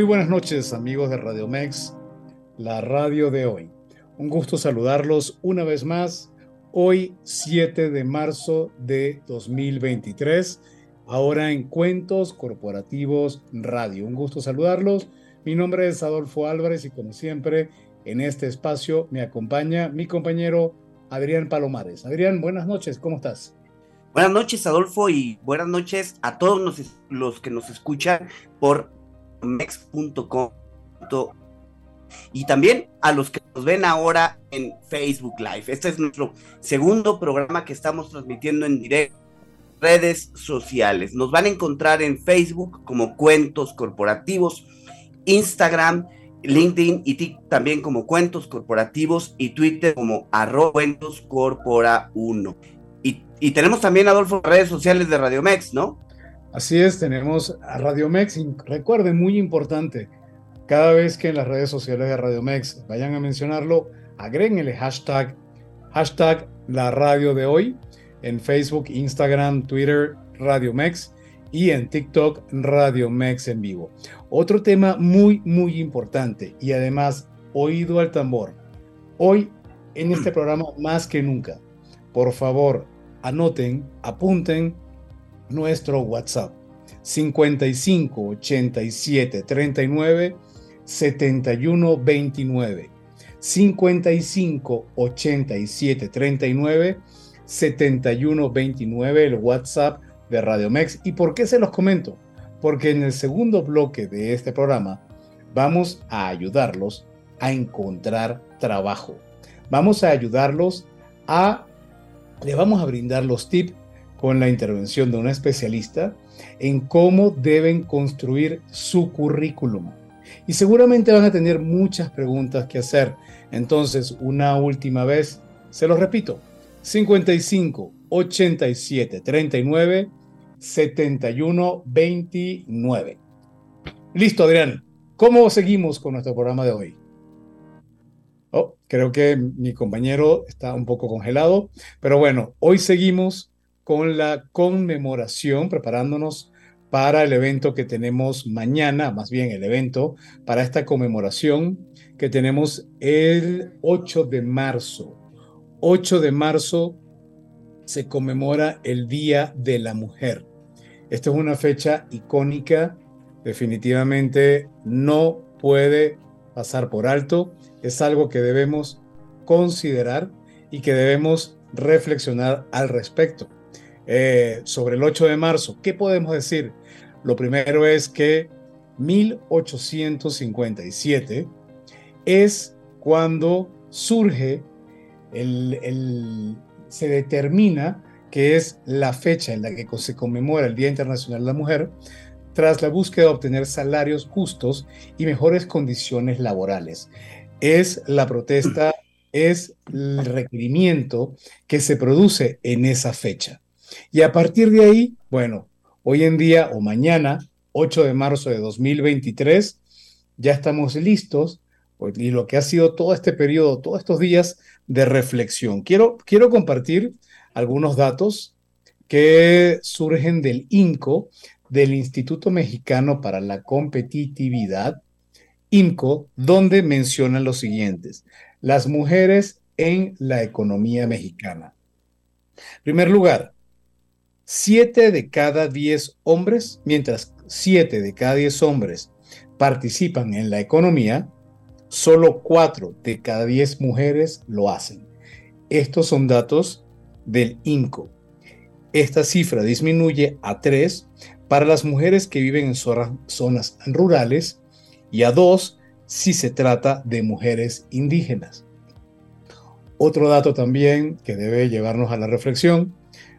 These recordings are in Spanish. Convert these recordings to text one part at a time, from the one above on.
Muy buenas noches amigos de Radio Mex, la radio de hoy. Un gusto saludarlos una vez más, hoy 7 de marzo de 2023, ahora en Cuentos Corporativos Radio. Un gusto saludarlos. Mi nombre es Adolfo Álvarez y como siempre en este espacio me acompaña mi compañero Adrián Palomares. Adrián, buenas noches, ¿cómo estás? Buenas noches, Adolfo, y buenas noches a todos los, los que nos escuchan por mex.com y también a los que nos ven ahora en Facebook Live. Este es nuestro segundo programa que estamos transmitiendo en directo redes sociales. Nos van a encontrar en Facebook como Cuentos Corporativos, Instagram, LinkedIn y también como Cuentos Corporativos y Twitter como arroba Cuentos Corpora 1. Y, y tenemos también, Adolfo, redes sociales de Radio Mex, ¿no? Así es, tenemos a Radio Mex. Recuerden, muy importante, cada vez que en las redes sociales de Radio Mex vayan a mencionarlo, agreguen el hashtag, hashtag la radio de hoy, en Facebook, Instagram, Twitter, Radio Mex y en TikTok, Radio Mex en vivo. Otro tema muy, muy importante y además oído al tambor. Hoy en este programa más que nunca, por favor, anoten, apunten nuestro WhatsApp 55 87 39 71 29 55 87 39 71 29 el WhatsApp de Radio Mex. ¿Y por qué se los comento? Porque en el segundo bloque de este programa vamos a ayudarlos a encontrar trabajo. Vamos a ayudarlos a, le vamos a brindar los tips con la intervención de un especialista en cómo deben construir su currículum. Y seguramente van a tener muchas preguntas que hacer. Entonces, una última vez, se los repito, 55 87 39 71 29. Listo, Adrián. ¿Cómo seguimos con nuestro programa de hoy? Oh, creo que mi compañero está un poco congelado, pero bueno, hoy seguimos con la conmemoración, preparándonos para el evento que tenemos mañana, más bien el evento para esta conmemoración que tenemos el 8 de marzo. 8 de marzo se conmemora el Día de la Mujer. Esta es una fecha icónica, definitivamente no puede pasar por alto, es algo que debemos considerar y que debemos reflexionar al respecto. Eh, sobre el 8 de marzo. ¿Qué podemos decir? Lo primero es que 1857 es cuando surge, el, se determina que es la fecha en la que se conmemora el Día Internacional de la Mujer, tras la búsqueda de obtener salarios justos y mejores condiciones laborales. Es la protesta, es el requerimiento que se produce en esa fecha. Y a partir de ahí, bueno, hoy en día o mañana, 8 de marzo de 2023, ya estamos listos pues, y lo que ha sido todo este periodo, todos estos días de reflexión. Quiero, quiero compartir algunos datos que surgen del INCO, del Instituto Mexicano para la Competitividad, INCO, donde mencionan los siguientes, las mujeres en la economía mexicana. En primer lugar, 7 de cada 10 hombres, mientras 7 de cada 10 hombres participan en la economía, solo 4 de cada 10 mujeres lo hacen. Estos son datos del INCO. Esta cifra disminuye a 3 para las mujeres que viven en zonas rurales y a 2 si se trata de mujeres indígenas. Otro dato también que debe llevarnos a la reflexión,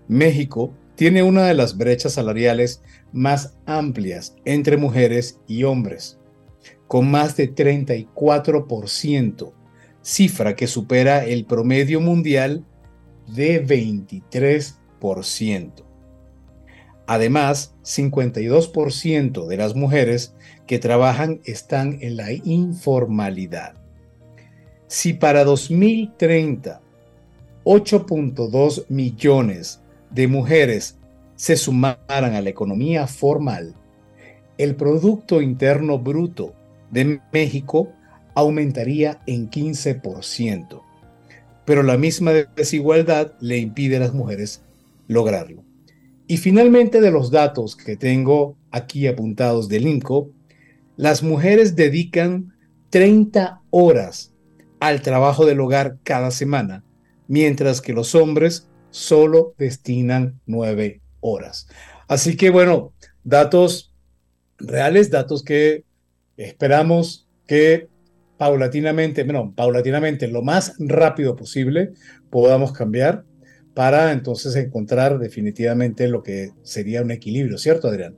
México tiene una de las brechas salariales más amplias entre mujeres y hombres, con más de 34%, cifra que supera el promedio mundial de 23%. Además, 52% de las mujeres que trabajan están en la informalidad. Si para 2030 8.2 millones de mujeres se sumaran a la economía formal, el Producto Interno Bruto de México aumentaría en 15%. Pero la misma desigualdad le impide a las mujeres lograrlo. Y finalmente, de los datos que tengo aquí apuntados del INCO, las mujeres dedican 30 horas al trabajo del hogar cada semana, mientras que los hombres solo destinan 9 horas. Así que bueno, datos reales, datos que esperamos que paulatinamente, bueno, paulatinamente, lo más rápido posible podamos cambiar para entonces encontrar definitivamente lo que sería un equilibrio, ¿cierto, Adrián?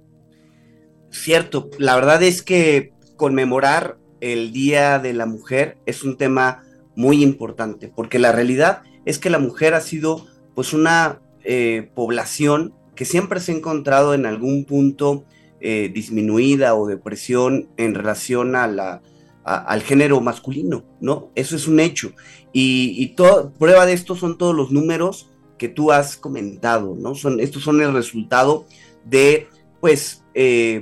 Cierto, la verdad es que conmemorar el Día de la Mujer es un tema muy importante, porque la realidad es que la mujer ha sido pues una eh, población que siempre se ha encontrado en algún punto eh, disminuida o depresión en relación a la, al género masculino, ¿no? Eso es un hecho. Y, y prueba de esto son todos los números que tú has comentado, ¿no? Son, estos son el resultado de, pues, eh,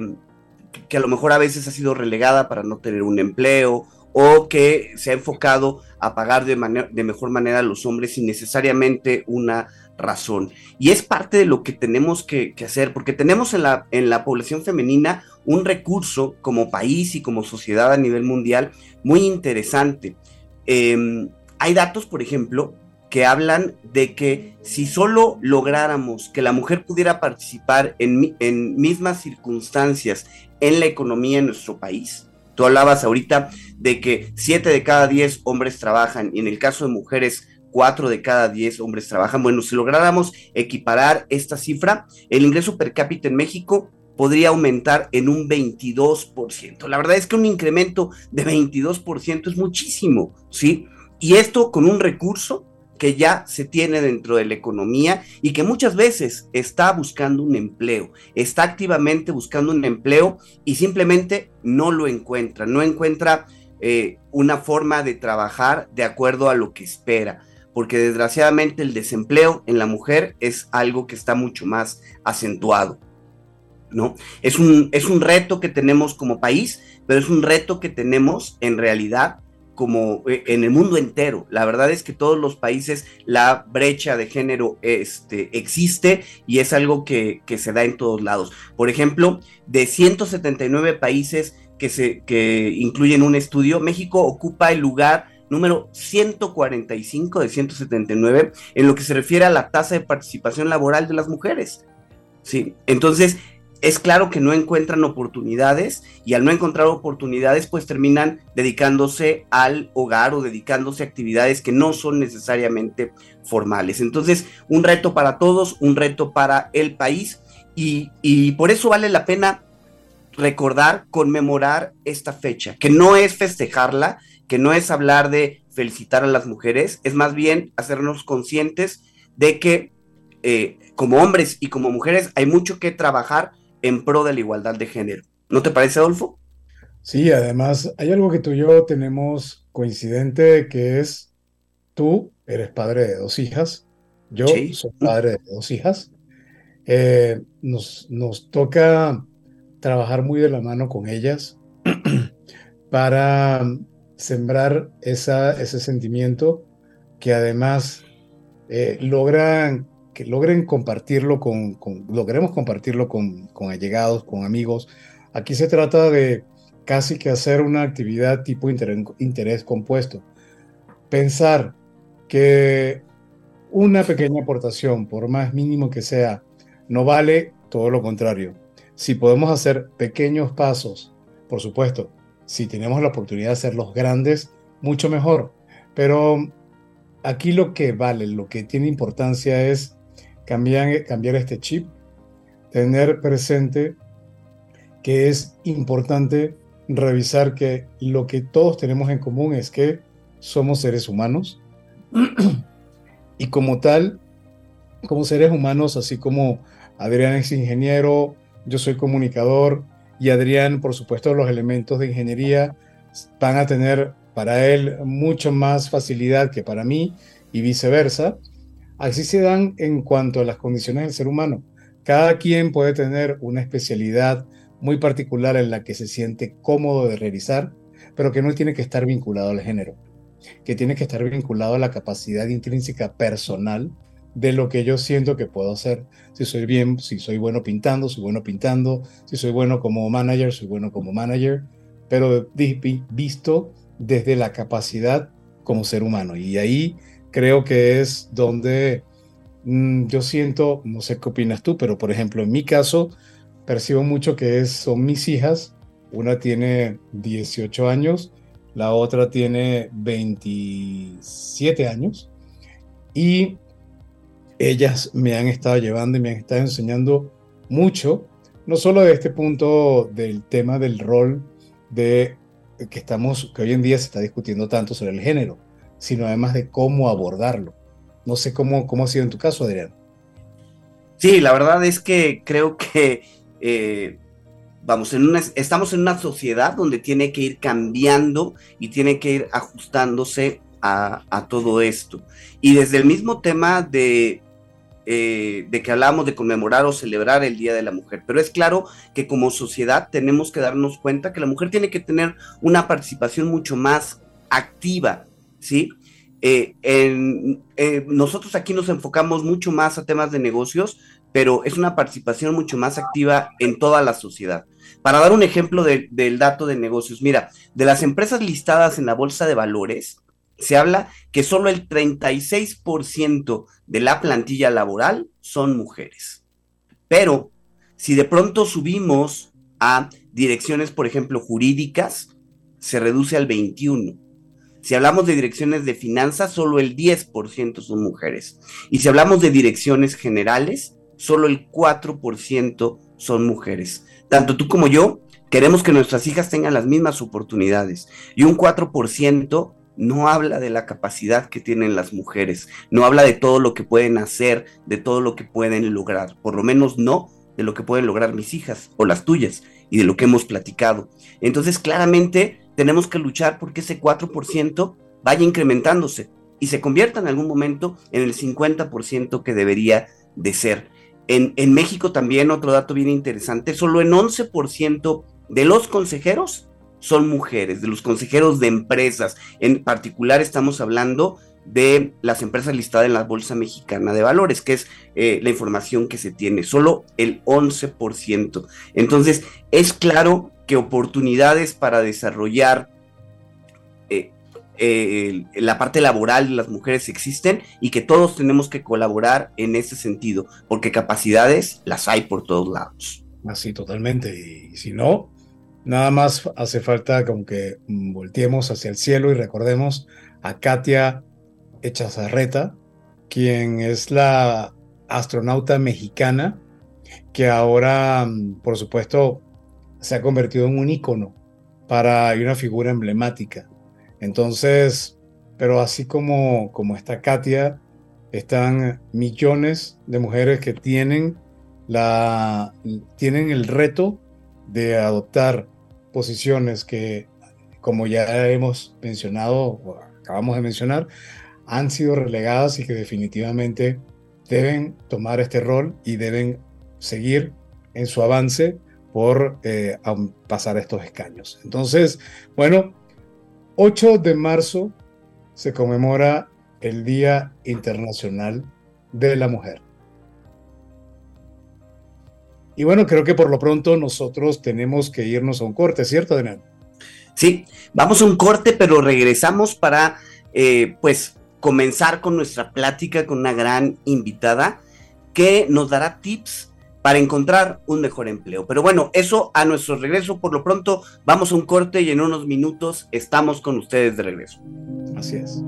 que a lo mejor a veces ha sido relegada para no tener un empleo o que se ha enfocado a pagar de, de mejor manera a los hombres sin necesariamente una razón. Y es parte de lo que tenemos que, hacer, porque tenemos en la, en la población femenina un recurso como país y como sociedad a nivel mundial muy interesante. Em, hay datos, por ejemplo, que hablan de que si solo lográramos que la mujer pudiera participar en, en mismas circunstancias en la economía en nuestro país, tú hablabas ahorita de que 7 de cada 10 hombres trabajan y en el caso de mujeres 4 de cada 10 hombres trabajan. Bueno, si lográramos equiparar esta cifra, el ingreso per cápita en México podría aumentar en un 22%. La verdad es que un incremento de 22% es muchísimo, ¿sí? Y esto con un recurso que ya se tiene dentro de la economía y que muchas veces está buscando un empleo, está activamente buscando un empleo y simplemente no lo encuentra, no encuentra eh, una forma de trabajar de acuerdo a lo que espera, porque desgraciadamente el desempleo en la mujer es algo que está mucho más acentuado. ¿No? Es un, es un reto que tenemos como país, pero es un reto que tenemos en realidad como eh, en el mundo entero. La verdad es que todos los países la brecha de género este, existe y es algo que, se da en todos lados. Por ejemplo, de 179 países que, se, que incluyen un estudio, México ocupa el lugar número 145 de 179 en lo que se refiere a la tasa de participación laboral de las mujeres. Sí, entonces es claro que no encuentran oportunidades y al no encontrar oportunidades pues terminan dedicándose al hogar o dedicándose a actividades que no son necesariamente formales. Entonces, un reto para todos, un reto para el país y, y por eso vale la pena recordar, conmemorar esta fecha, que no es festejarla, que no es hablar de felicitar a las mujeres, es más bien hacernos conscientes de que eh, como hombres y como mujeres hay mucho que trabajar en pro de la igualdad de género. ¿No te parece, Adolfo? Sí, además hay algo que tú y yo tenemos coincidente que es tú eres padre de dos hijas, yo soy padre de dos hijas. Eh, nos, nos toca trabajar muy de la mano con ellas para sembrar esa, ese sentimiento que además eh, logran que logren compartirlo con, logremos compartirlo con, allegados, con amigos. Aquí se trata de casi que hacer una actividad tipo interés, interés compuesto. Pensar que una pequeña aportación, por más mínimo que sea, no vale todo lo contrario. Si podemos hacer pequeños pasos, por supuesto, si tenemos la oportunidad de hacerlos grandes, mucho mejor. Pero aquí lo que vale, lo que tiene importancia es cambiar, cambiar este chip, tener presente que es importante revisar que lo que todos tenemos en común es que somos seres humanos y como tal, como seres humanos, así como Adrián es ingeniero, yo soy comunicador y Adrián, por supuesto, los elementos de ingeniería van a tener para él mucho más facilidad que para mí y viceversa. Así se dan en cuanto a las condiciones del ser humano. Cada quien puede tener una especialidad muy particular en la que se siente cómodo de realizar, pero que no tiene que estar vinculado al género, que tiene que estar vinculado a la capacidad intrínseca personal de lo que yo siento que puedo hacer. Si soy bien, si soy bueno pintando, soy bueno pintando, si soy bueno como manager, soy bueno como manager, pero visto desde la capacidad como ser humano. Y ahí creo que es donde mm, yo siento, no sé qué opinas tú, pero por ejemplo, en mi caso, percibo mucho que es, son mis hijas. Una tiene 18 años, la otra tiene 27 años. Y ellas me han estado llevando y me han estado enseñando mucho, no solo de este punto del tema del rol de que estamos, que hoy en día se está discutiendo tanto sobre el género, sino además de cómo abordarlo. No sé cómo, cómo ha sido en tu caso, Adrián. Sí, la verdad es que creo que eh, vamos, en una, estamos en una sociedad donde tiene que ir cambiando y tiene que ir ajustándose a, todo esto. Y desde el mismo tema de eh, de que hablamos de conmemorar o celebrar el Día de la Mujer. Pero es claro que como sociedad tenemos que darnos cuenta que la mujer tiene que tener una participación mucho más activa, ¿sí? Eh, eh, nosotros aquí nos enfocamos mucho más a temas de negocios, pero es una participación mucho más activa en toda la sociedad. Para dar un ejemplo del dato de negocios, mira, de las empresas listadas en la bolsa de valores, se habla que solo el 36% de la plantilla laboral son mujeres. Pero si de pronto subimos a direcciones, por ejemplo, jurídicas, se reduce al 21%. Si hablamos de direcciones de finanzas, solo el 10% son mujeres. Y si hablamos de direcciones generales, solo el 4% son mujeres. Tanto tú como yo queremos que nuestras hijas tengan las mismas oportunidades. Y un 4% no habla de la capacidad que tienen las mujeres, no habla de todo lo que pueden hacer, de todo lo que pueden lograr, por lo menos no de lo que pueden lograr mis hijas o las tuyas y de lo que hemos platicado. Entonces, claramente tenemos que luchar porque ese 4% vaya incrementándose y se convierta en algún momento en el 50% que debería de ser. En, México también otro dato bien interesante, solo en 11% de los consejeros son mujeres, de los consejeros de empresas. En particular estamos hablando de las empresas listadas en la Bolsa Mexicana de Valores, que es eh, la información que se tiene, solo el 11%. Entonces, es claro que oportunidades para desarrollar eh, la parte laboral de las mujeres existen y que todos tenemos que colaborar en ese sentido, porque capacidades las hay por todos lados. Así, totalmente. Y si no, Nada más hace falta como que volteemos hacia el cielo y recordemos a Katia Echazarreta, quien es la astronauta mexicana que ahora, por supuesto, se ha convertido en un ícono para una figura emblemática. Entonces, pero así como, como está Katia, están millones de mujeres que tienen, la, tienen el reto de adoptar posiciones que, como ya hemos mencionado, o acabamos de mencionar, han sido relegadas y que definitivamente deben tomar este rol y deben seguir en su avance por eh, pasar estos escaños. Entonces, bueno, 8 de marzo se conmemora el Día Internacional de la Mujer. Y bueno, creo que por lo pronto nosotros tenemos que irnos a un corte, ¿cierto, Adrián? Sí, vamos a un corte, pero regresamos para, eh, pues, comenzar con nuestra plática con una gran invitada que nos dará tips para encontrar un mejor empleo. Pero bueno, eso a nuestro regreso. Por lo pronto, vamos a un corte y en unos minutos estamos con ustedes de regreso. Así es.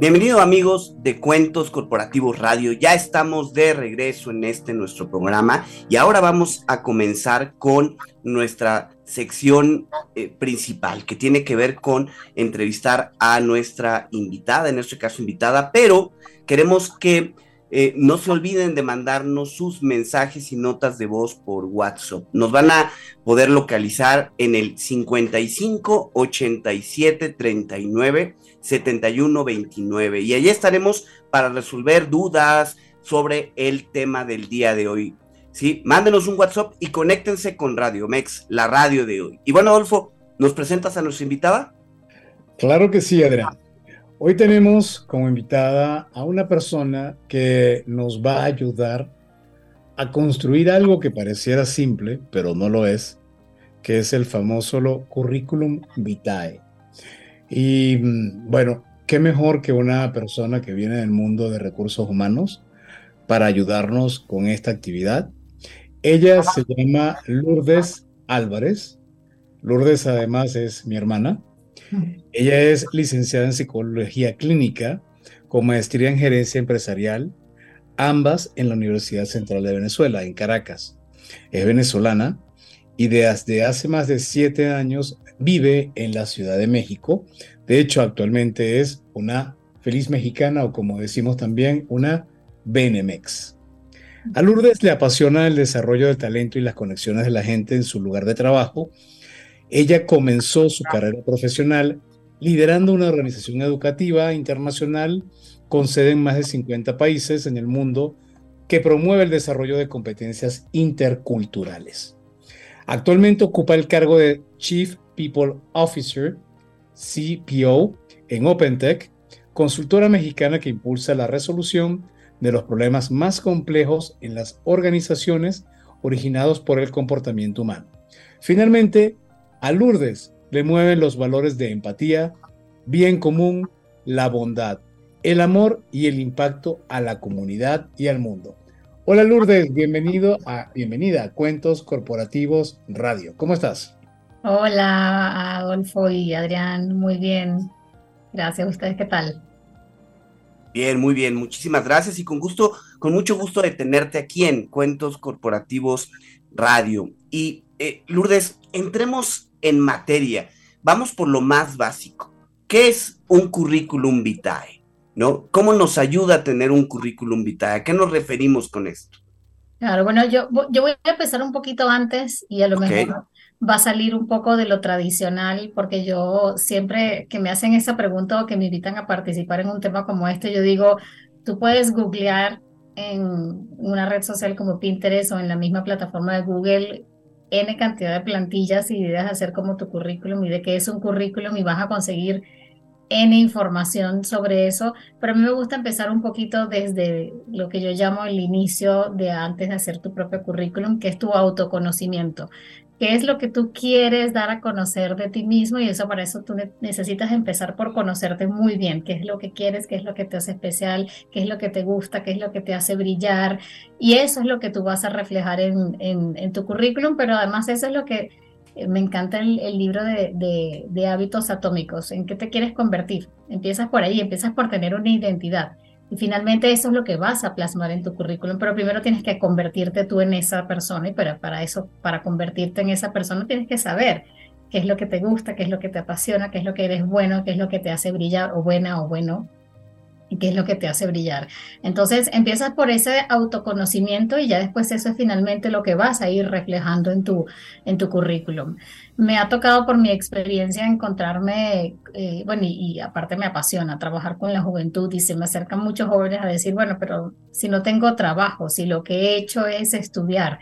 Bienvenido amigos de Cuentos Corporativos Radio. Ya estamos de regreso en este nuestro programa y ahora vamos a comenzar con nuestra sección eh, principal que tiene que ver con entrevistar a nuestra invitada, en este caso invitada, pero queremos que eh, no se olviden de mandarnos sus mensajes y notas de voz por WhatsApp. Nos van a poder localizar en el 55 87 39 71 29 y allí estaremos para resolver dudas sobre el tema del día de hoy. ¿sí? Mándenos un WhatsApp y conéctense con Radio Mex, la radio de hoy. Y bueno, Adolfo, ¿nos presentas a nuestra invitada? Claro que sí, Adrián. Hoy tenemos como invitada a una persona que nos va a ayudar a construir algo que pareciera simple, pero no lo es, que es el famoso currículum vitae. Y mm, bueno, qué mejor que una persona que viene del mundo de recursos humanos para ayudarnos con esta actividad. Ella se llama Lourdes Álvarez. Lourdes además es mi hermana. Ella es licenciada en psicología clínica con maestría en gerencia empresarial, ambas en la Universidad Central de Venezuela, en Caracas. Es venezolana y desde hace más de siete años vive en la Ciudad de México. De hecho, actualmente es una feliz mexicana o como decimos también, una Benemex. A Lourdes le apasiona el desarrollo del talento y las conexiones de la gente en su lugar de trabajo ella comenzó su carrera profesional liderando una organización educativa internacional con sede en más de 50 países en el mundo que promueve el desarrollo de competencias interculturales. Actualmente ocupa el cargo de Chief People Officer, CPO, en OpenTech, consultora mexicana que impulsa la resolución de los problemas más complejos en las organizaciones originados por el comportamiento humano. Finalmente, a Lourdes le mueven los valores de empatía, bien común, la bondad, el amor y el impacto a la comunidad y al mundo. Hola Lourdes, bienvenido a bienvenida a Cuentos Corporativos Radio. ¿Cómo estás? Hola Adolfo y Adrián, muy bien. Gracias. ¿Ustedes qué tal? Bien, muy bien. Muchísimas gracias y con gusto, con mucho gusto de tenerte aquí en Cuentos Corporativos Radio. Y eh, Lourdes, entremos en materia. Vamos por lo más básico. ¿Qué es un currículum vitae? ¿No? ¿Cómo nos ayuda a tener un currículum vitae? ¿A qué nos referimos con esto? Claro, bueno, yo, yo voy a empezar un poquito antes y a lo mejor va a salir un poco de lo tradicional, porque yo siempre que me hacen esa pregunta o que me invitan a participar en un tema como este, yo digo, tú puedes googlear en una red social como Pinterest o en la misma plataforma de Google N cantidad de plantillas y ideas de hacer como tu currículum y de qué es un currículum y vas a conseguir N información sobre eso, pero a mí me gusta empezar un poquito desde lo que yo llamo el inicio de antes de hacer tu propio currículum, que es tu autoconocimiento qué es lo que tú quieres dar a conocer de ti mismo y eso para eso tú necesitas empezar por conocerte muy bien, qué es lo que quieres, qué es lo que te hace especial, qué es lo que te gusta, qué es lo que te hace brillar y eso es lo que tú vas a reflejar en, en, tu currículum, pero además eso es lo que eh, me encanta el, libro de, de, de hábitos atómicos, en qué te quieres convertir. Empiezas por ahí, empiezas por tener una identidad y finalmente eso es lo que vas a plasmar en tu currículum, pero primero tienes que convertirte tú en esa persona y para, para eso, para convertirte en esa persona tienes que saber qué es lo que te gusta, qué es lo que te apasiona, qué es lo que eres bueno, qué es lo que te hace brillar o buena o bueno qué es lo que te hace brillar. Entonces empiezas por ese autoconocimiento y ya después eso es finalmente lo que vas a ir reflejando en tu, en tu currículum. Me ha tocado por mi experiencia encontrarme, eh, bueno, y, aparte me apasiona trabajar con la juventud y se me acercan muchos jóvenes a decir, bueno, pero si no tengo trabajo, si lo que he hecho es estudiar,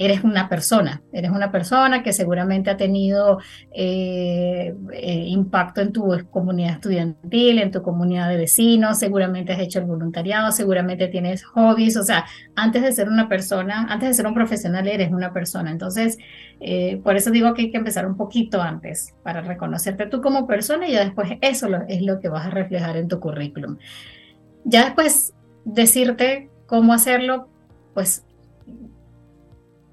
eres una persona, eres una persona que seguramente ha tenido eh, eh, impacto en tu comunidad estudiantil, en tu comunidad de vecinos, seguramente has hecho el voluntariado, seguramente tienes hobbies, o sea, antes de ser una persona, antes de ser un profesional, eres una persona. Entonces, eh, por eso digo que hay que empezar un poquito antes para reconocerte tú como persona y ya después eso es lo que vas a reflejar en tu currículum. Ya después decirte cómo hacerlo, pues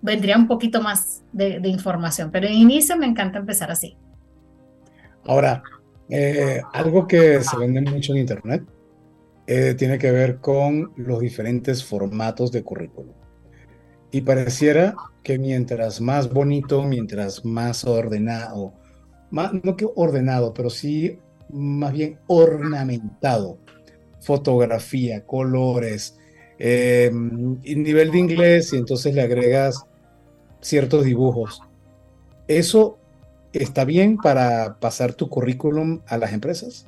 vendría un poquito más de, información, pero en inicio me encanta empezar así. Ahora, eh, algo que se vende mucho en Internet eh, tiene que ver con los diferentes formatos de currículum. Y pareciera que mientras más bonito, mientras más ordenado, más, no que ordenado, pero sí más bien ornamentado, fotografía, colores, eh, nivel de inglés y entonces le agregas ciertos dibujos. ¿Eso está bien para pasar tu currículum a las empresas?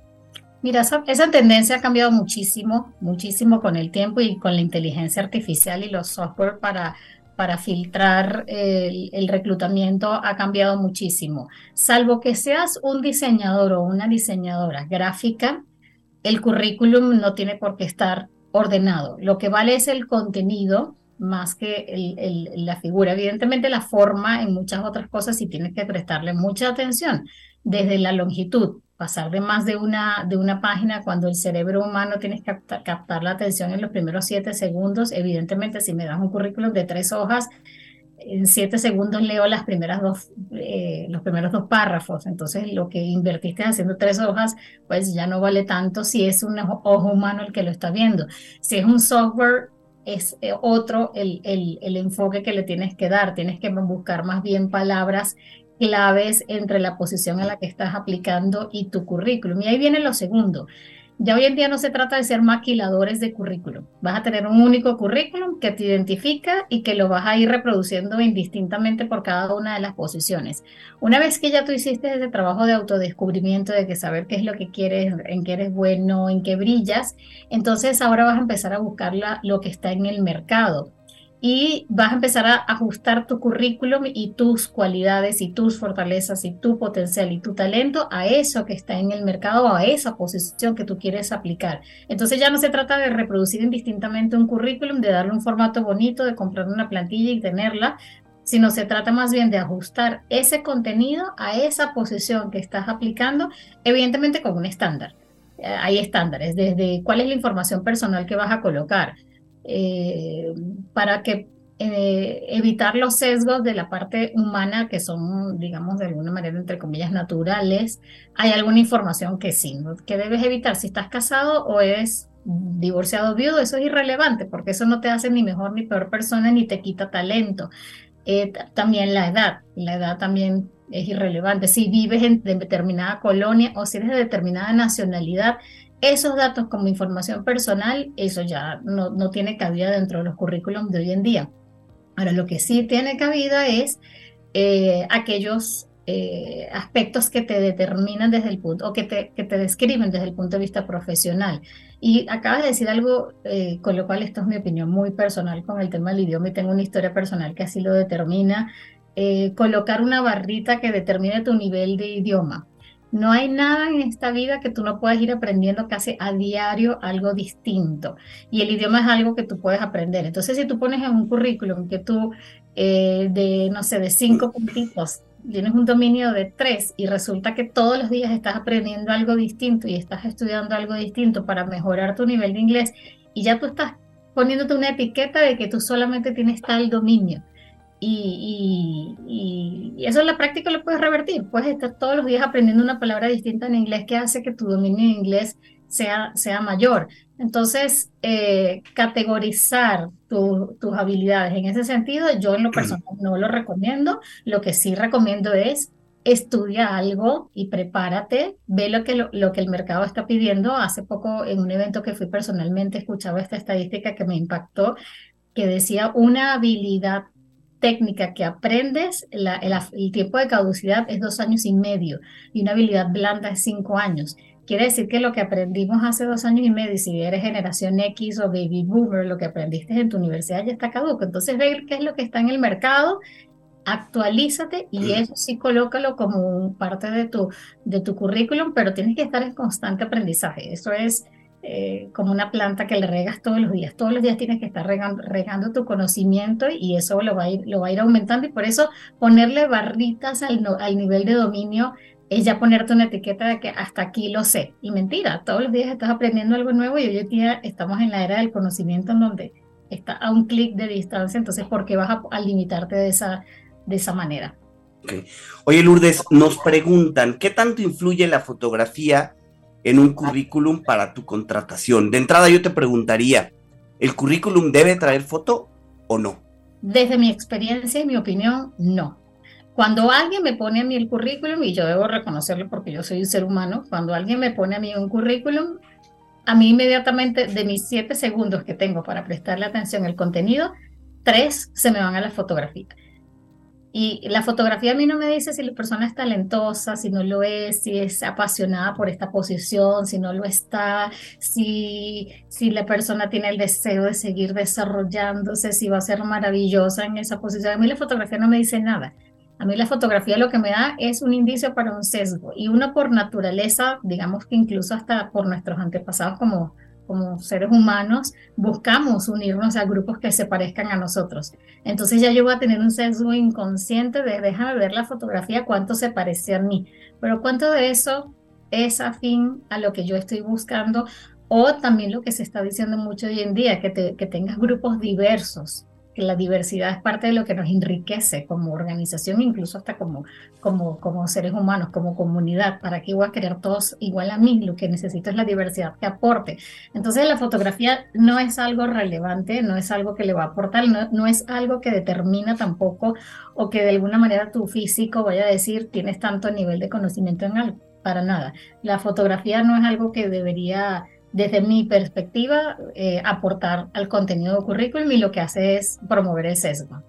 Mira, esa, tendencia ha cambiado muchísimo, muchísimo con el tiempo y con la inteligencia artificial y los software para, para filtrar el, el, reclutamiento ha cambiado muchísimo. Salvo que seas un diseñador o una diseñadora gráfica, el currículum no tiene por qué estar ordenado. Lo que vale es el contenido más que la figura. Evidentemente la forma en muchas otras cosas sí tienes que prestarle mucha atención, desde la longitud, pasar de más de una, de una página cuando el cerebro humano tienes que captar, la atención en los primeros siete segundos. Evidentemente si me das un currículum de tres hojas, en siete segundos leo las primeras dos, eh, los primeros dos párrafos. Entonces, lo que invertiste haciendo tres hojas, pues ya no vale tanto si es un ojo humano el que lo está viendo. Si es un software, es eh, otro el, el, el enfoque que le tienes que dar. Tienes que buscar más bien palabras claves entre la posición a la que estás aplicando y tu currículum. Y ahí viene lo segundo. Ya hoy en día no se trata de ser maquiladores de currículum. Vas a tener un único currículum que te identifica y que lo vas a ir reproduciendo indistintamente por cada una de las posiciones. Una vez que ya tú hiciste ese trabajo de autodescubrimiento, de que saber qué es lo que quieres, en qué eres bueno, en qué brillas, entonces ahora vas a empezar a buscar lo que está en el mercado y vas a empezar a ajustar tu currículum y tus cualidades y tus fortalezas y tu potencial y tu talento a eso que está en el mercado, a esa posición que tú quieres aplicar. Entonces ya no se trata de reproducir indistintamente un currículum, de darle un formato bonito, de comprar una plantilla y tenerla, sino se trata más bien de ajustar ese contenido a esa posición que estás aplicando, evidentemente con un estándar. Eh, hay estándares, desde cuál es la información personal que vas a colocar, eh, para que eh, evitar los sesgos de la parte humana que son, digamos, de alguna manera, entre comillas, naturales. Hay alguna información que sí, que debes evitar. Si estás casado o eres divorciado viudo, eso es irrelevante, porque eso no te hace ni mejor ni peor persona, ni te quita talento. Eh, también la edad, la edad también es irrelevante. Si vives en determinada colonia o si eres de determinada nacionalidad, esos datos como información personal, eso ya no, no tiene cabida dentro de los currículums de hoy en día. Ahora, lo que sí tiene cabida es eh, aquellos eh, aspectos que te determinan desde el punto, o que te, que te describen desde el punto de vista profesional. Y acabas de decir algo, eh, con lo cual esto es mi opinión muy personal con el tema del idioma y tengo una historia personal que así lo determina. colocar una barrita que determine tu nivel de idioma. No hay nada en esta vida que tú no puedas ir aprendiendo casi a diario algo distinto. Y el idioma es algo que tú puedes aprender. Entonces, si tú pones en un currículum que tú, eh, de, no sé, de cinco puntitos, tienes un dominio de tres y resulta que todos los días estás aprendiendo algo distinto y estás estudiando algo distinto para mejorar tu nivel de inglés y ya tú estás poniéndote una etiqueta de que tú solamente tienes tal dominio. Y, eso en la práctica lo puedes revertir. Puedes estar todos los días aprendiendo una palabra distinta en inglés que hace que tu dominio en inglés sea, sea mayor. Entonces, eh, categorizar tus habilidades en ese sentido, yo en lo personal no lo recomiendo. Lo que sí recomiendo es estudia algo y prepárate, ve lo que, lo que el mercado está pidiendo. Hace poco en un evento que fui personalmente escuchaba esta estadística que me impactó, que decía una habilidad técnica que aprendes, el, tiempo de caducidad es dos años y medio y una habilidad blanda es cinco años. quiere decir que lo que aprendimos hace dos años y medio, si eres generación X o baby boomer, lo que aprendiste en tu universidad ya está caduco. Entonces, ve qué es lo que está en el mercado, actualízate y eso sí colócalo como parte de tu, de tu currículum, pero tienes que estar en constante aprendizaje. Eso es eh, como una planta que le regas todos los días. Todos los días tienes que estar regando, tu conocimiento y eso lo va, a ir, lo va a ir aumentando y por eso ponerle barritas al, al nivel de dominio es ya ponerte una etiqueta de que hasta aquí lo sé. Y mentira, todos los días estás aprendiendo algo nuevo y hoy en día estamos en la era del conocimiento en donde está a un clic de distancia, entonces ¿por qué vas a, limitarte de esa, de esa manera? Oye, Lourdes, nos preguntan, ¿qué tanto influye la fotografía en un currículum para tu contratación? De entrada yo te preguntaría, ¿el currículum debe traer foto o no? Desde mi experiencia y mi opinión, no. Cuando alguien me pone a mí el currículum, y yo debo reconocerlo porque yo soy un ser humano, cuando alguien me pone a mí un currículum, a mí inmediatamente de mis siete segundos que tengo para prestarle atención al contenido, tres se me van a la fotografía. Y la fotografía a mí no me dice si la persona es talentosa, si no lo es, si es apasionada por esta posición, si no lo está, si, si la persona tiene el deseo de seguir desarrollándose, si va a ser maravillosa en esa posición. A mí la fotografía no me dice nada. A mí la fotografía lo que me da es un indicio para un sesgo y uno por naturaleza, digamos que incluso hasta por nuestros antepasados como como seres humanos buscamos unirnos a grupos que se parezcan a nosotros. Entonces ya yo voy a tener un sesgo inconsciente de déjame ver la fotografía cuánto se parece a mí, pero cuánto de eso es afín a lo que yo estoy buscando o también lo que se está diciendo mucho hoy en día, que, que tengas grupos diversos la diversidad es parte de lo que nos enriquece como organización, incluso hasta como, como, como seres humanos, como comunidad. ¿Para qué voy a querer todos igual a mí? Lo que necesito es la diversidad que aporte. Entonces la fotografía no es algo relevante, no es algo que le va a aportar, no, no es algo que determina tampoco o que de alguna manera tu físico vaya a decir tienes tanto nivel de conocimiento en algo. Para nada. La fotografía no es algo que debería desde mi perspectiva, eh, aportar al contenido del currículum y lo que hace es promover el sesgo.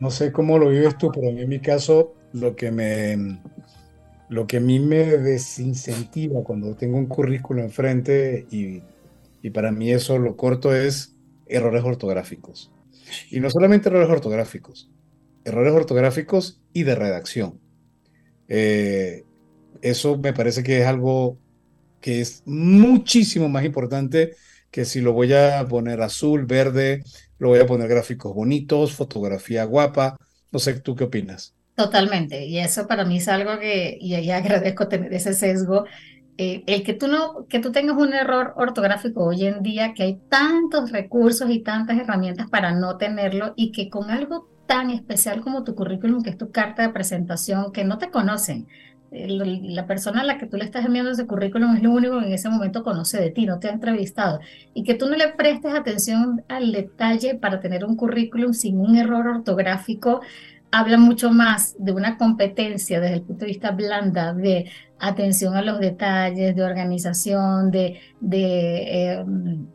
No sé cómo lo vives tú, pero en mi caso, lo que me, lo que a mí me desincentiva cuando tengo un currículo enfrente y, y para mí eso lo corto es errores ortográficos. Y no solamente errores ortográficos, errores ortográficos y de redacción. Eh, eso me parece que es algo que es muchísimo más importante que si lo voy a poner azul, verde, lo voy a poner gráficos bonitos, fotografía guapa. No sé, ¿tú qué opinas? Totalmente. Y eso para mí es algo que, y ahí agradezco tener ese sesgo. Eh, el que tú no, que tú tengas un error ortográfico hoy en día, que hay tantos recursos y tantas herramientas para no tenerlo y que con algo tan especial como tu currículum, que es tu carta de presentación, que no te conocen, la persona a la que tú le estás enviando ese currículum es lo único que en ese momento conoce de ti, no te ha entrevistado. Y que tú no le prestes atención al detalle para tener un currículum sin un error ortográfico, habla mucho más de una competencia desde el punto de vista blanda, de atención a los detalles, de organización, de, de, em,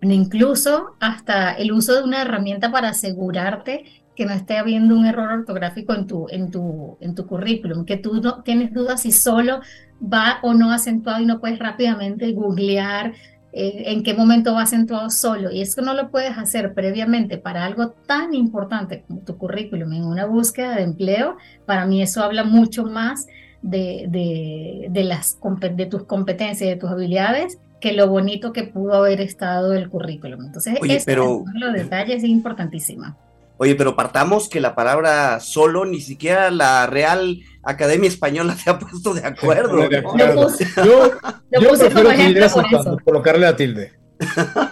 de incluso hasta el uso de una herramienta para asegurarte que no esté habiendo un error ortográfico en tu, en tu, en tu currículum, que tú no tienes dudas si solo va o no acentuado y no puedes rápidamente googlear eh, en qué momento va acentuado solo. Y eso no lo puedes hacer previamente para algo tan importante como tu currículum en una búsqueda de empleo. Para mí eso habla mucho más de, de, de las, de tus competencias y de tus habilidades que lo bonito que pudo haber estado el currículum. Entonces, Oye, pero... los detalles es importantísimo. Oye, pero partamos que la palabra solo, ni siquiera la Real Academia Española se ha puesto de acuerdo. Yo, yo prefiero que colocarle a tilde.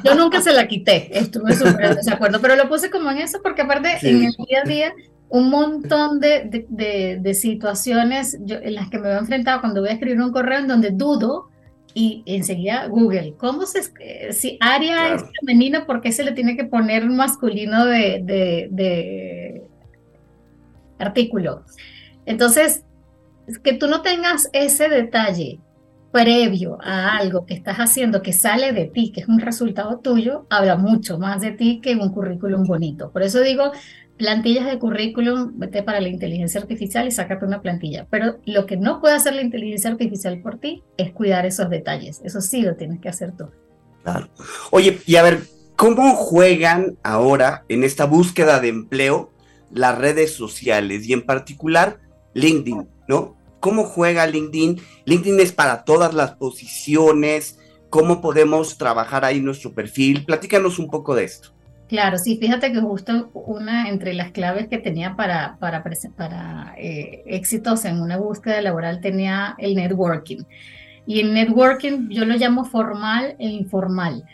Yo nunca se la quité, estuve súper de acuerdo, pero lo puse como en eso porque aparte en el día a día un montón de, de, de, situaciones en las que me veo enfrentado cuando voy a escribir un correo en donde dudo y enseguida Google, ¿cómo se si Aria es femenino, por qué se le tiene que poner masculino de, de, artículo? Entonces, que tú no tengas ese detalle previo a algo que estás haciendo que sale de ti, que es un resultado tuyo, habla mucho más de ti que un currículum bonito. Por eso digo, plantillas de currículum, vete para la inteligencia artificial y sácate una plantilla. Pero lo que no puede hacer la inteligencia artificial por ti es cuidar esos detalles. Eso sí lo tienes que hacer tú. Claro. Oye, y a ver, ¿cómo juegan ahora en esta búsqueda de empleo las redes sociales y en particular LinkedIn, ¿no? ¿Cómo juega LinkedIn? LinkedIn es para todas las posiciones. ¿Cómo podemos trabajar ahí nuestro perfil? Platícanos un poco de esto. Claro, sí, fíjate que justo una entre las claves que tenía para, para, para eh, éxitos en una búsqueda laboral tenía el networking. Y el networking yo lo llamo formal e informal.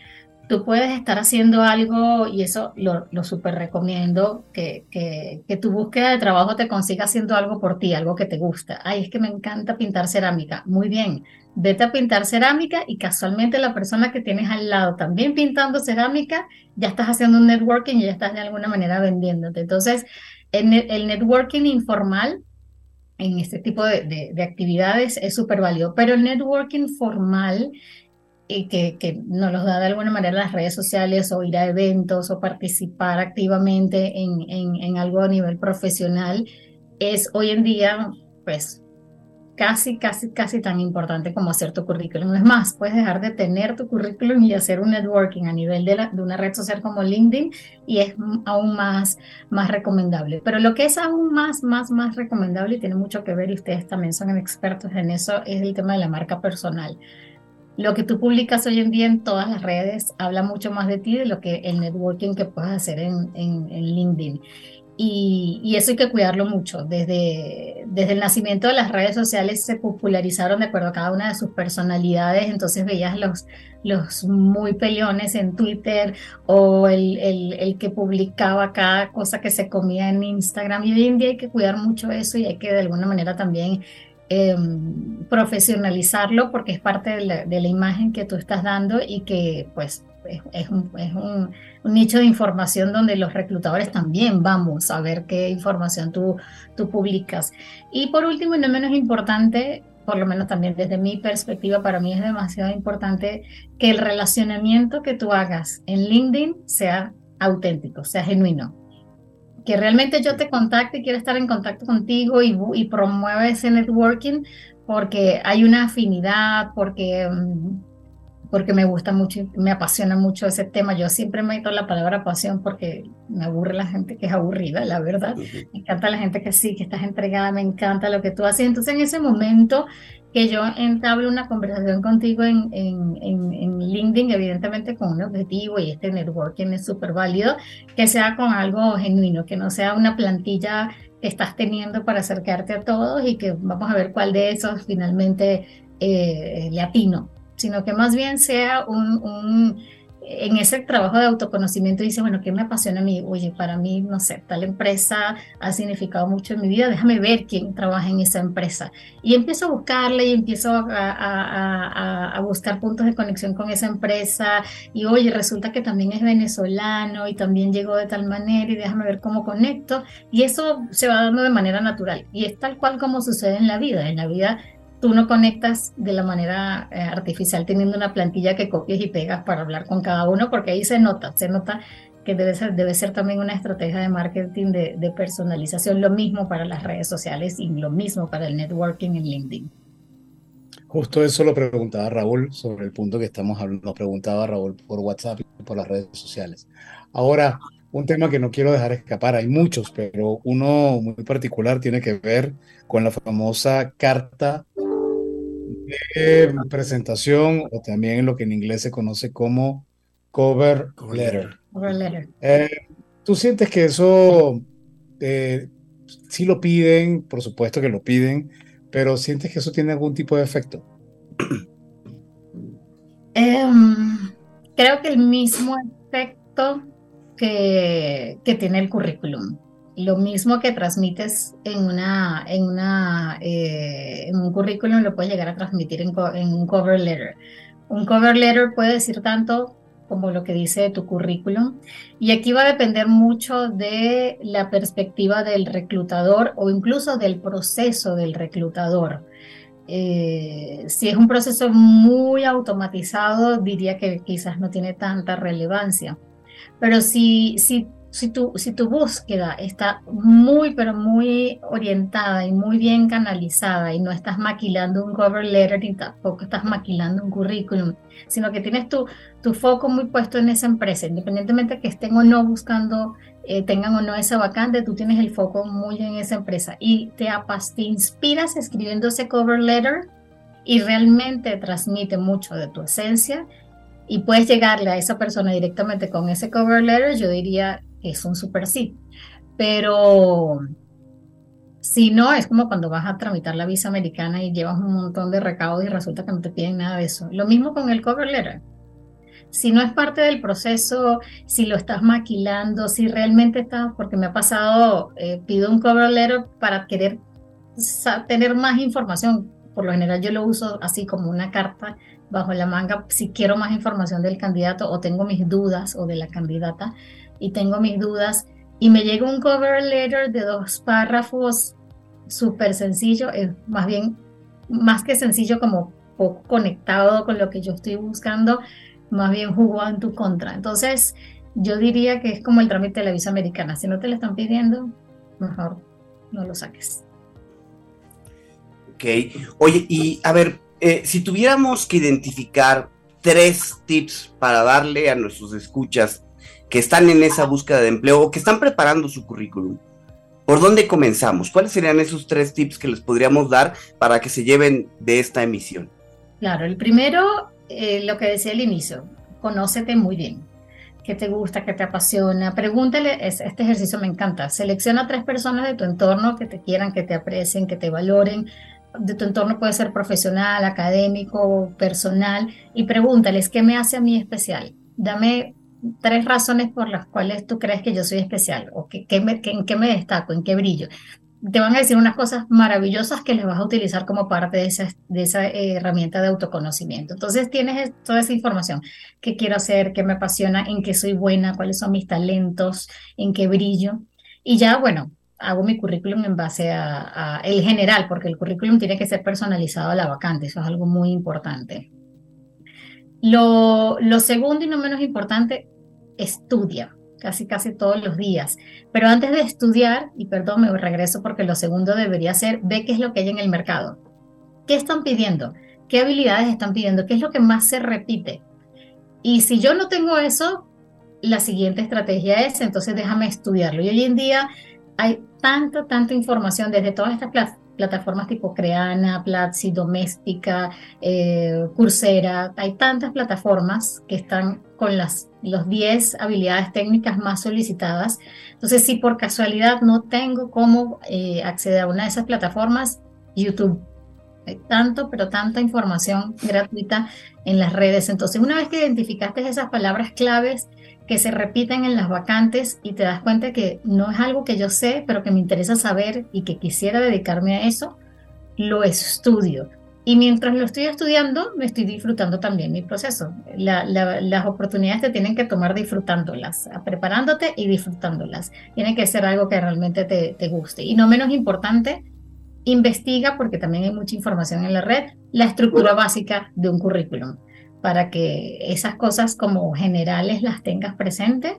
Tú puedes estar haciendo algo, y eso lo, lo súper recomiendo, que, que, tu búsqueda de trabajo te consiga haciendo algo por ti, algo que te gusta. Ay, es que me encanta pintar cerámica. Muy bien, vete a pintar cerámica y casualmente la persona que tienes al lado también pintando cerámica, ya estás haciendo un networking y ya estás de alguna manera vendiéndote. Entonces, el, el networking informal en este tipo de, de, actividades es súper válido, pero el networking formal que, que, nos los da de alguna manera las redes sociales o ir a eventos o participar activamente en, en, en algo a nivel profesional es hoy en día pues casi, casi, casi tan importante como hacer tu currículum. Es más, puedes dejar de tener tu currículum y hacer un networking a nivel de, la, de una red social como LinkedIn y es aún más, más recomendable. Pero lo que es aún más, más, más recomendable y tiene mucho que ver, y ustedes también son expertos en eso, es el tema de la marca personal. Lo que tú publicas hoy en día en todas las redes habla mucho más de ti de lo que el networking que puedes hacer en, en, LinkedIn. Y, eso hay que cuidarlo mucho. Desde, desde el nacimiento de las redes sociales se popularizaron de acuerdo a cada una de sus personalidades, entonces veías los, los muy peleones en Twitter o el, el, el, que publicaba cada cosa que se comía en Instagram. Y hoy en día hay que cuidar mucho eso y hay que de alguna manera también eh, profesionalizarlo porque es parte de la, de la, imagen que tú estás dando y que pues es, un, es un, un, nicho de información donde los reclutadores también vamos a ver qué información tú, tú publicas. Y por último, y no menos importante, por lo menos también desde mi perspectiva, para mí es demasiado importante que el relacionamiento que tú hagas en LinkedIn sea auténtico, sea genuino. Que realmente yo te contacte y quiera estar en contacto contigo y, y promueve ese networking porque hay una afinidad, porque mm, porque me gusta mucho, me apasiona mucho ese tema. Yo siempre me meto la palabra pasión porque me aburre la gente que es aburrida, la verdad. Me encanta la gente que sí, que estás entregada, me encanta lo que tú haces. Entonces, en ese momento que yo entablo una conversación contigo en, en, en, en LinkedIn, evidentemente con un objetivo y este networking es súper válido, que sea con algo genuino, que no sea una plantilla que estás teniendo para acercarte a todos y que vamos a ver cuál de esos finalmente eh, le atino sino que más bien sea un, un en ese trabajo de autoconocimiento dice, bueno, ¿qué me apasiona a mí? Oye, para mí, no sé, tal empresa ha significado mucho en mi vida, déjame ver quién trabaja en esa empresa. Y empiezo a buscarle y empiezo a, a, a, buscar puntos de conexión con esa empresa y oye, resulta que también es venezolano y también llegó de tal manera y déjame ver cómo conecto. Y eso se va dando de manera natural y es tal cual como sucede en la vida. En la vida tú no conectas de la manera eh, artificial teniendo una plantilla que copias y pegas para hablar con cada uno, porque ahí se nota, se nota que debe ser, debe ser también una estrategia de marketing de, de personalización, lo mismo para las redes sociales y lo mismo para el networking en LinkedIn. Justo eso lo preguntaba Raúl sobre el punto que estamos hablando, nos preguntaba Raúl por WhatsApp y por las redes sociales. Ahora, un tema que no quiero dejar escapar, hay muchos, pero uno muy particular tiene que ver con la famosa carta de presentación o también lo que en inglés se conoce como cover letter. Cover letter. Eh, ¿Tú sientes que eso eh, sí lo piden? Por supuesto que lo piden, pero ¿sientes que eso tiene algún tipo de efecto? Um, creo que el mismo efecto que, que tiene el currículum lo mismo que transmites en, una, en, una, eh, en un currículum lo puedes llegar a transmitir en, en, un cover letter. Un cover letter puede decir tanto como lo que dice tu currículum. Y aquí va a depender mucho de la perspectiva del reclutador o incluso del proceso del reclutador. Eh, si es un proceso muy automatizado, diría que quizás no tiene tanta relevancia. Pero si, si si tu, si tu búsqueda está muy, pero muy orientada y muy bien canalizada y no estás maquilando un cover letter ni tampoco estás maquilando un currículum, sino que tienes tu, tu foco muy puesto en esa empresa, independientemente de que estén o no buscando, eh, tengan o no esa vacante, tú tienes el foco muy en esa empresa. Y te, apas, te inspiras escribiendo ese cover letter y realmente transmite mucho de tu esencia y puedes llegarle a esa persona directamente con ese cover letter, yo diría es un super sí. Pero si no, es como cuando vas a tramitar la visa americana y llevas un montón de recaudos y resulta que no te piden nada de eso. Lo mismo con el cover letter. Si no es parte del proceso, si lo estás maquilando, si realmente estás, porque me ha pasado, eh, pido un cover letter para querer tener más información. Por lo general yo lo uso así como una carta bajo la manga si quiero más información del candidato o tengo mis dudas o de la candidata y tengo mis dudas y me llega un cover letter de dos párrafos súper sencillo, es más bien, más que sencillo como poco conectado con lo que yo estoy buscando, más bien jugado en tu contra. Entonces, yo diría que es como el trámite de la visa americana. Si no te la están pidiendo, mejor no lo saques. Ok. Oye, y a ver, eh, si tuviéramos que identificar tres tips para darle a nuestros escuchas que están en esa búsqueda de empleo o que están preparando su currículum. ¿Por dónde comenzamos? ¿Cuáles serían esos tres tips que les podríamos dar para que se lleven de esta emisión? Claro, el primero, eh, lo que decía al inicio, conócete muy bien. ¿Qué te gusta? ¿Qué te apasiona? Pregúntale, este ejercicio me encanta. Selecciona tres personas de tu entorno que te quieran, que te aprecien, que te valoren. De tu entorno puede ser profesional, académico, personal, y pregúntales, ¿qué me hace a mí especial? Dame tres razones por las cuales tú crees que yo soy especial o que, en qué me destaco, en qué brillo. Te van a decir unas cosas maravillosas que les vas a utilizar como parte de esa, de esa eh, herramienta de autoconocimiento. Entonces tienes toda esa información. ¿Qué quiero hacer? ¿Qué me apasiona? ¿En qué soy buena? ¿Cuáles son mis talentos? ¿En qué brillo? Y ya, bueno, hago mi currículum en base a, a el general, porque el currículum tiene que ser personalizado a la vacante. Eso es algo muy importante. Lo, lo, segundo y no menos importante, estudia casi casi todos los días. Pero antes de estudiar, y perdón, me regreso porque lo segundo debería ser, ve qué es lo que hay en el mercado. ¿Qué están pidiendo? ¿Qué habilidades están pidiendo? ¿Qué es lo que más se repite? Y si yo no tengo eso, la siguiente estrategia es, entonces déjame estudiarlo. Y hoy en día hay tanta, tanta información desde todas estas plataformas tipo Creana, Platzi, Doméstica, eh, Coursera. Hay tantas plataformas que están con las los 10 habilidades técnicas más solicitadas. Entonces, si por casualidad no tengo cómo eh, acceder a una de esas plataformas, YouTube. Hay tanto, pero tanta información gratuita en las redes. Entonces, una vez que identificaste esas palabras claves que se repiten en las vacantes y te das cuenta que no es algo que yo sé, pero que me interesa saber y que quisiera dedicarme a eso, lo estudio y mientras lo estoy estudiando, me estoy disfrutando también mi proceso. las oportunidades te tienen que tomar disfrutándolas, preparándote y disfrutándolas. Tiene que ser algo que realmente te, te guste. Y no menos importante, investiga, porque también hay mucha información en la red, la estructura básica de un currículum, para que esas cosas como generales las tengas presentes,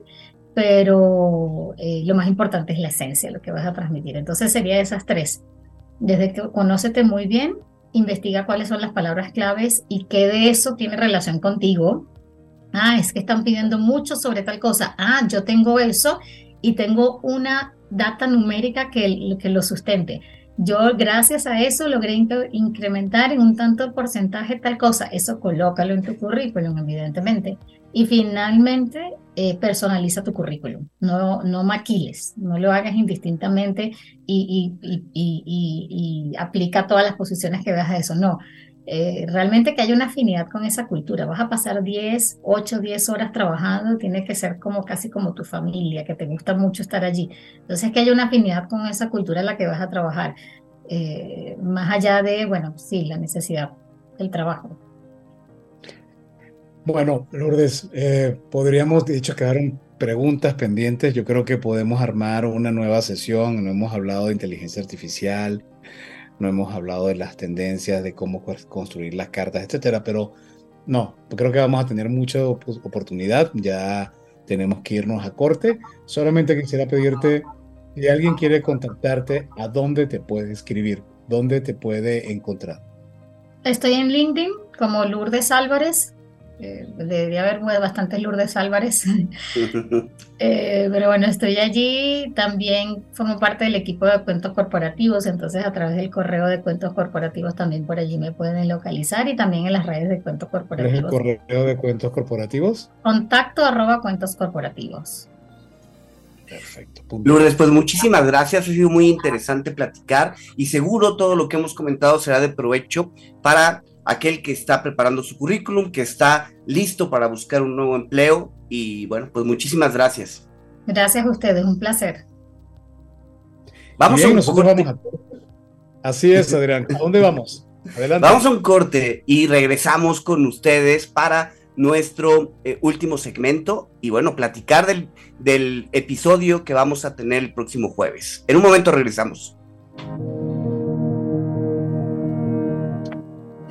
pero eh, lo más importante es la esencia, lo que vas a transmitir. Entonces sería esas tres. Desde que conócete muy bien, investiga cuáles son las palabras claves y qué de eso tiene relación contigo. Ah, es que están pidiendo mucho sobre tal cosa. Ah, yo tengo eso y tengo una data numérica que, que lo sustente. Yo gracias a eso logré incrementar en un tanto porcentaje tal cosa. Eso colócalo en tu currículum, evidentemente. Y finalmente, eh, personaliza tu currículum. No, no maquiles, no lo hagas indistintamente y, y, aplica todas las posiciones que veas a eso. No, eh, realmente que haya una afinidad con esa cultura. Vas a pasar 10, 8, 10 horas trabajando, tiene que ser como casi como tu familia, que te gusta mucho estar allí. Entonces, que haya una afinidad con esa cultura en la que vas a trabajar, eh, más allá de, bueno, sí, la necesidad del trabajo. Bueno, Lourdes, eh, podríamos, de hecho, quedaron preguntas pendientes. Yo creo que podemos armar una nueva sesión. No hemos hablado de inteligencia artificial, no hemos hablado de las tendencias, de cómo construir las cartas, etcétera, pero no, creo que vamos a tener mucha oportunidad. Ya tenemos que irnos a corte. Solamente quisiera pedirte, si alguien quiere contactarte, ¿a dónde te puede escribir? ¿Dónde te puede encontrar? Estoy en LinkedIn como Lourdes Álvarez eh, debería haber bastantes Lourdes Álvarez. Eh, pero bueno, estoy allí. También formo parte del equipo de cuentos corporativos, entonces a través del correo de cuentos corporativos también por allí me pueden localizar y también en las redes de cuentos corporativos. ¿Es el correo de cuentos corporativos? Contacto arroba cuentos corporativos. Perfecto. Lourdes, pues muchísimas gracias. Ha sido muy interesante platicar y seguro todo lo que hemos comentado será de provecho para aquel que está preparando su currículum, que está listo para buscar un nuevo empleo. Y bueno, pues muchísimas gracias. Gracias a ustedes, un placer. Vamos a un corte. Así es, Adrián. ¿A dónde vamos? Adelante. Vamos a un corte y regresamos con ustedes para nuestro eh, último segmento y bueno, platicar del, del episodio que vamos a tener el próximo jueves. En un momento regresamos.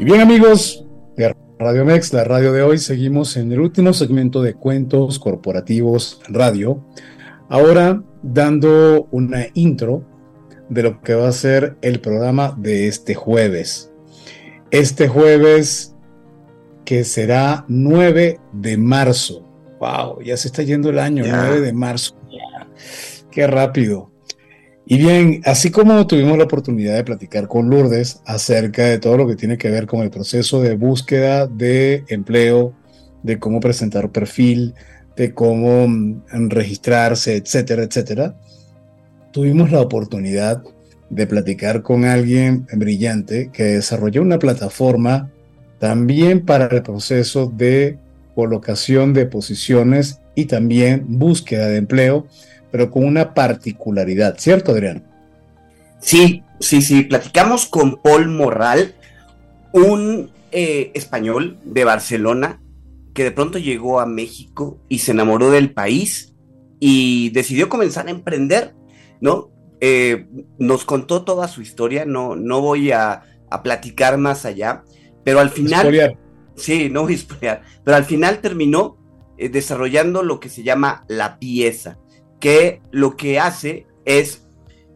Y bien amigos de Radio Mex, la radio de hoy, seguimos en el último segmento de Cuentos Corporativos Radio. Ahora dando una intro de lo que va a ser el programa de este jueves. Este jueves que será 9 de marzo. Wow, ya se está yendo el año, 9 de marzo. Qué rápido. Y bien, así como tuvimos la oportunidad de platicar con Lourdes acerca de todo lo que tiene que ver con el proceso de búsqueda de empleo, de cómo presentar perfil, de cómo mm, registrarse, etcétera, etcétera, tuvimos la oportunidad de platicar con alguien brillante que desarrolló una plataforma también para el proceso de colocación de posiciones y también búsqueda de empleo pero con una particularidad, ¿cierto, Adrián? Sí, sí, sí. Platicamos con Paul Morral, un eh, español de Barcelona que de pronto llegó a México y se enamoró del país y decidió comenzar a emprender, ¿no? Eh, nos contó toda su historia, no, no voy a, platicar más allá, pero al final... Sí, no voy a pero al final terminó eh, desarrollando lo que se llama la pieza que lo que hace es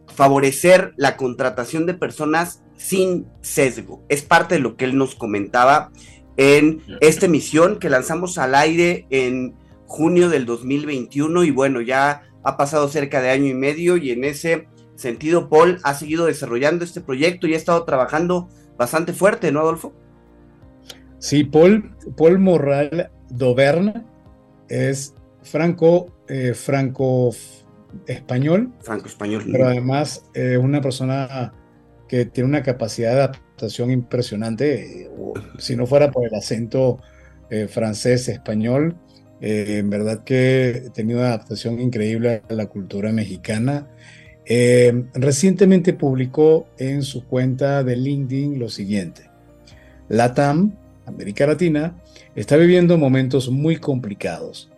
favorecer la contratación de personas sin sesgo. Es parte de lo que él nos comentaba en esta emisión que lanzamos al aire en junio del 2021 y bueno, ya ha pasado cerca de año y medio y en ese sentido Paul ha seguido desarrollando este proyecto y ha estado trabajando bastante fuerte, ¿no, Adolfo? Sí, Paul, Paul Morral Doverna es franco, eh, franco español. Franco español. Pero además es una persona que tiene una capacidad de adaptación impresionante. Eh, si no fuera por el acento eh, francés, español, en verdad que he tenido una adaptación increíble a la cultura mexicana. recientemente publicó en su cuenta de LinkedIn lo siguiente. LATAM, América Latina, está viviendo momentos muy complicados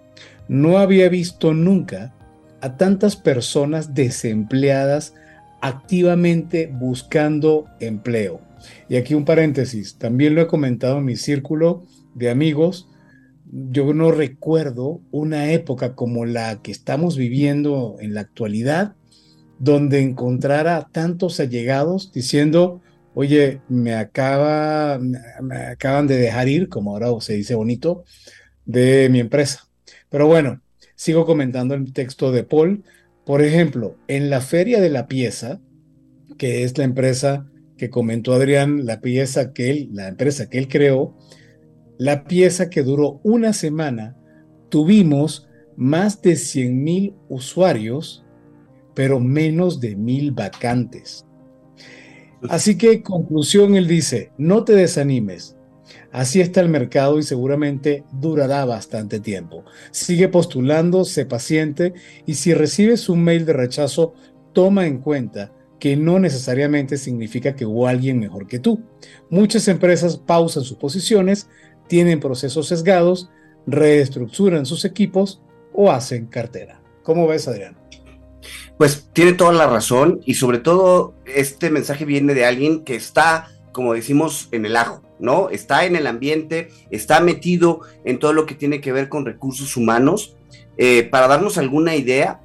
no había visto nunca a tantas personas desempleadas activamente buscando empleo. Y aquí un paréntesis, también lo he comentado en mi círculo de amigos, yo no recuerdo una época como la que estamos viviendo en la actualidad, donde encontrara tantos allegados diciendo, oye, me, acaba, me acaban de dejar ir, como ahora se dice bonito, de mi empresa. Pero bueno, sigo comentando el texto de Paul. Por ejemplo, en la Feria de la Pieza, que es la empresa que comentó Adrián, la pieza que él, la empresa que él creó, la pieza que duró una semana, tuvimos más de 100 mil usuarios, pero menos de mil vacantes. Así que, conclusión, él dice, no te desanimes, Así está el mercado y seguramente durará bastante tiempo. Sigue postulando, sé paciente y si recibes un mail de rechazo, toma en cuenta que no necesariamente significa que hubo alguien mejor que tú. Muchas empresas pausan sus posiciones, tienen procesos sesgados, reestructuran sus equipos o hacen cartera. ¿Cómo ves, Adrián? Pues tiene toda la razón y sobre todo este mensaje viene de alguien que está, como decimos, en el ajo ¿no? Está en el ambiente, está metido en todo lo que tiene que ver con recursos humanos. eh, para darnos alguna idea,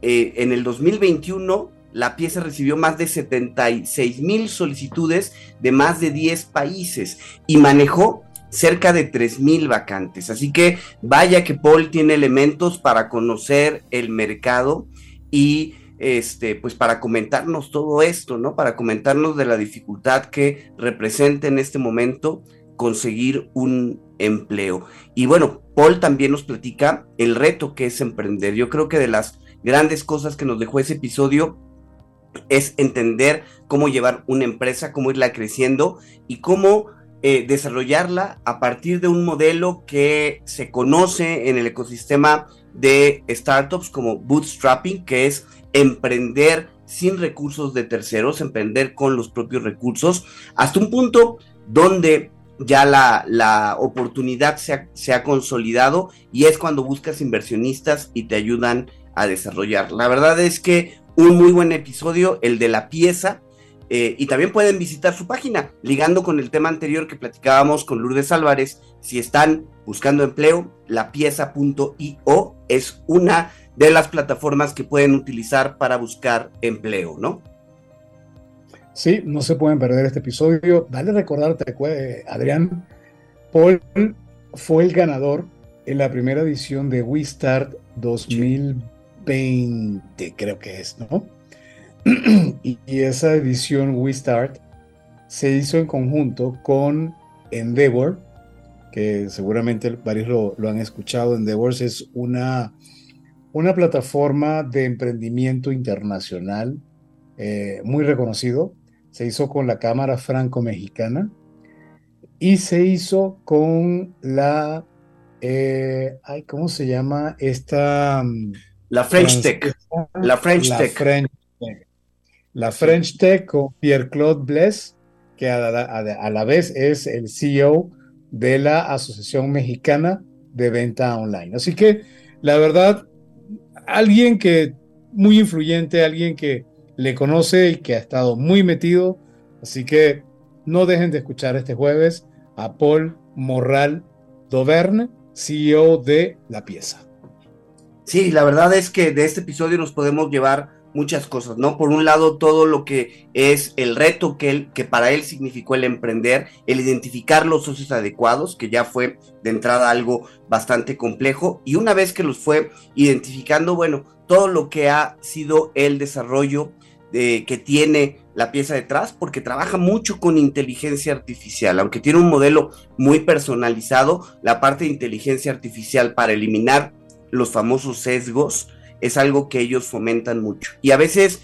eh, en el 2021 la pieza recibió más de 76 mil solicitudes de más de 10 países y manejó cerca de 3 mil vacantes. Así que vaya que Paul tiene elementos para conocer el mercado y este, pues para comentarnos todo esto, ¿no? Para comentarnos de la dificultad que representa en este momento conseguir un empleo. Y bueno, Paul también nos platica el reto que es emprender. Yo creo que de las grandes cosas que nos dejó ese episodio es entender cómo llevar una empresa, cómo irla creciendo y cómo eh, desarrollarla a partir de un modelo que se conoce en el ecosistema de startups como bootstrapping, que es emprender sin recursos de terceros, emprender con los propios recursos, hasta un punto donde ya la, la oportunidad se ha, se ha, consolidado y es cuando buscas inversionistas y te ayudan a desarrollar. La verdad es que un muy buen episodio, el de la pieza. Eh, y también pueden visitar su página, ligando con el tema anterior que platicábamos con Lourdes Álvarez. Si están buscando empleo, lapieza.io es una de las plataformas que pueden utilizar para buscar empleo, ¿no? Sí, no se pueden perder este episodio. Dale recordarte, Adrián, Paul fue el ganador en la primera edición de WeStart 2020. 20, creo que es, ¿no? y, esa edición We Start se hizo en conjunto con Endeavor, que seguramente varios lo, han escuchado. Endeavor es una, una plataforma de emprendimiento internacional eh, muy reconocido. Se hizo con la Cámara Franco-Mexicana y se hizo con la, eh, ay, ¿cómo se llama? Esta... Mm, la French Tech. La French Tech. French Tech. La French Tech con Pierre-Claude Bless, que a la, vez es el CEO de la Asociación Mexicana de Venta Online. Así que, la verdad, alguien que muy influyente, alguien que le conoce y que ha estado muy metido. Así que no dejen de escuchar este jueves a Paul Morral Doverne, CEO de La Pieza. Sí, la verdad es que de este episodio nos podemos llevar muchas cosas, ¿no? Por un lado, todo lo que es el reto que, él, que para él significó el emprender, el identificar los socios adecuados, que ya fue de entrada algo bastante complejo, y una vez que los fue identificando, bueno, todo lo que ha sido el desarrollo de, que tiene la pieza detrás, porque trabaja mucho con inteligencia artificial, aunque tiene un modelo muy personalizado, la parte de inteligencia artificial para eliminar los famosos sesgos, es algo que ellos fomentan mucho. Y a veces,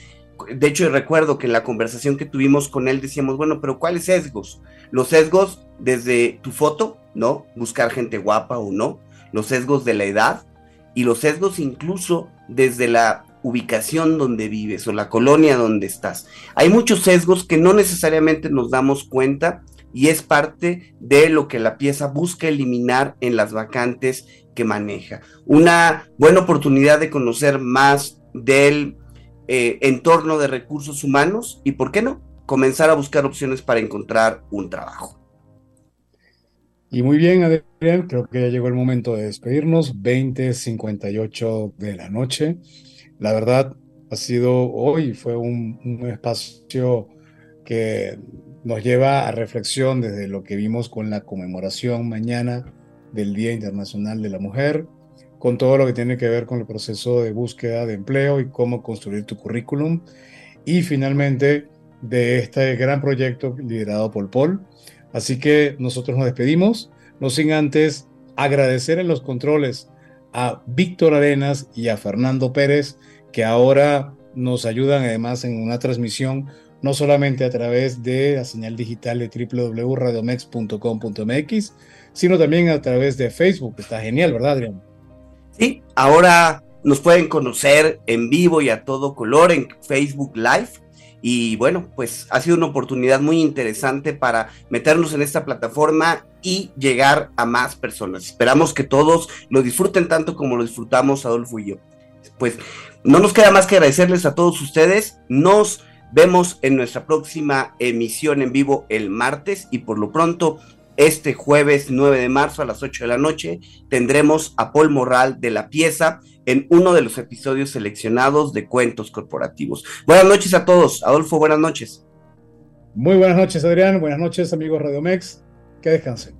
de hecho recuerdo que en la conversación que tuvimos con él decíamos, bueno, pero ¿cuáles sesgos? Los sesgos desde tu foto, ¿no? Buscar gente guapa o no, los sesgos de la edad y los sesgos incluso desde la ubicación donde vives o la colonia donde estás. Hay muchos sesgos que no necesariamente nos damos cuenta y es parte de lo que la pieza busca eliminar en las vacantes que maneja. Una buena oportunidad de conocer más del eh, entorno de recursos humanos y, ¿por qué no?, comenzar a buscar opciones para encontrar un trabajo. Y muy bien, Adrián, creo que ya llegó el momento de despedirnos, 20.58 de la noche. La verdad, ha sido hoy, fue un, un espacio que nos lleva a reflexión desde lo que vimos con la conmemoración mañana del Día Internacional de la Mujer, con todo lo que tiene que ver con el proceso de búsqueda de empleo y cómo construir tu currículum, y finalmente de este gran proyecto liderado por Paul. Así que nosotros nos despedimos, no sin antes agradecer en los controles a Víctor Arenas y a Fernando Pérez, que ahora nos ayudan además en una transmisión no solamente a través de la señal digital de www.radiomex.com.mx, sino también a través de Facebook. Está genial, ¿verdad, Adrián? Sí, ahora nos pueden conocer en vivo y a todo color en Facebook Live. Y bueno, pues ha sido una oportunidad muy interesante para meternos en esta plataforma y llegar a más personas. Esperamos que todos lo disfruten tanto como lo disfrutamos Adolfo y yo. Pues no nos queda más que agradecerles a todos ustedes. Nos vemos en nuestra próxima emisión en vivo el martes y por lo pronto este jueves 9 de marzo a las 8 de la noche tendremos a Paul Morral de la pieza en uno de los episodios seleccionados de Cuentos Corporativos. Buenas noches a todos. Adolfo, buenas noches. Muy buenas noches, Adrián. Buenas noches, amigos Radiomex. Que descansen.